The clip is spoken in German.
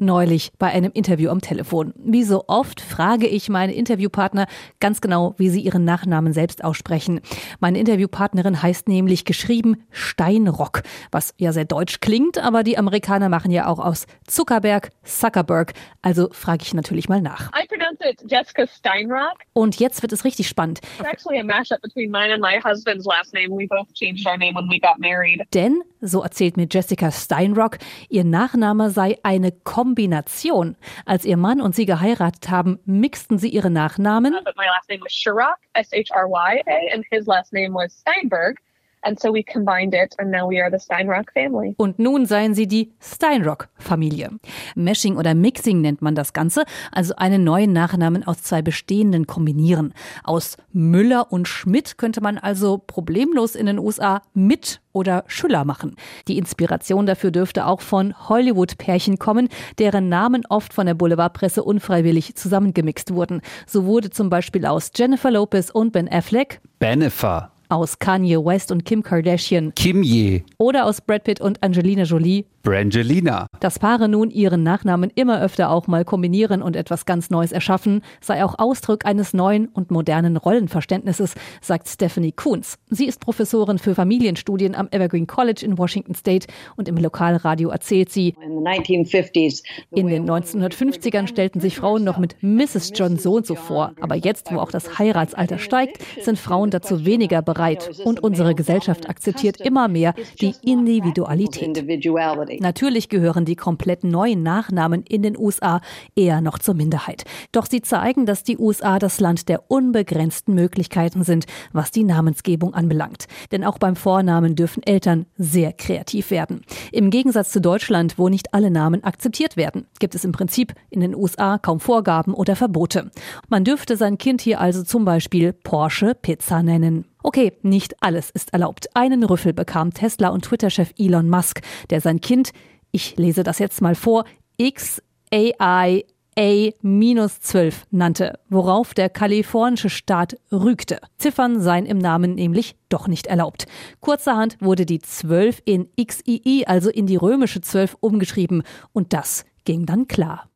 neulich bei einem Interview am Telefon. Wie so oft frage ich meine Interviewpartner ganz genau, wie sie ihren Nachnamen selbst aussprechen. Meine Interviewpartnerin heißt nämlich geschrieben Steinrock, was ja sehr deutsch klingt, aber die Amerikaner machen ja auch aus Zuckerberg Zuckerberg. Also frage ich natürlich mal nach. I Jessica Steinrock. Und jetzt wird es richtig spannend. Denn, so erzählt mir Jessica Steinrock, ihr Nachname sei eine Kombination. Als ihr Mann und sie geheiratet haben, mixten sie ihre Nachnamen. Uh, but my last name was Sherrock, S-H-R-Y, and his last name was Steinberg. And so we combined it, and now we are the Steinrock family. Und nun seien sie die Steinrock-Familie. Meshing oder Mixing nennt man das Ganze, also einen neuen Nachnamen aus zwei bestehenden kombinieren. Aus Müller und Schmidt könnte man also problemlos in den USA mit oder Schüller machen. Die Inspiration dafür dürfte auch von Hollywood-Pärchen kommen, deren Namen oft von der Boulevardpresse unfreiwillig zusammengemixt wurden. So wurde zum Beispiel aus Jennifer Lopez und Ben Affleck Benefer. Aus Kanye West und Kim Kardashian Kim Ye. oder aus Brad Pitt und Angelina Jolie Brangelina. Dass Paare nun ihren Nachnamen immer öfter auch mal kombinieren und etwas ganz Neues erschaffen, sei auch Ausdruck eines neuen und modernen Rollenverständnisses, sagt Stephanie Kuhns. Sie ist Professorin für Familienstudien am Evergreen College in Washington State und im Lokalradio erzählt sie, In the 1950s, in den 1950ern stellten sich Frauen noch mit Mrs. John so und so vor. Aber jetzt, wo auch das Heiratsalter steigt, sind Frauen dazu weniger bereit. Und unsere Gesellschaft akzeptiert immer mehr die Individualität. Natürlich gehören die komplett neuen Nachnamen in den USA eher noch zur Minderheit. Doch sie zeigen, dass die USA das Land der unbegrenzten Möglichkeiten sind, was die Namensgebung anbelangt. Denn auch beim Vornamen dürfen Eltern sehr kreativ werden. Im Gegensatz zu Deutschland, wo nicht alle Namen akzeptiert werden, gibt es im Prinzip in den USA kaum Vorgaben oder Verbote. Man dürfte sein Kind hier also zum Beispiel Porsche Pizza nennen. Okay, nicht alles ist erlaubt. Einen Rüffel bekam Tesla und Twitter-Chef Elon Musk, der sein Kind, ich lese das jetzt mal vor, XAI A-12 nannte, worauf der kalifornische Staat rügte. Ziffern seien im Namen nämlich doch nicht erlaubt. Kurzerhand wurde die 12 in XII, also in die römische 12, umgeschrieben und das ging dann klar.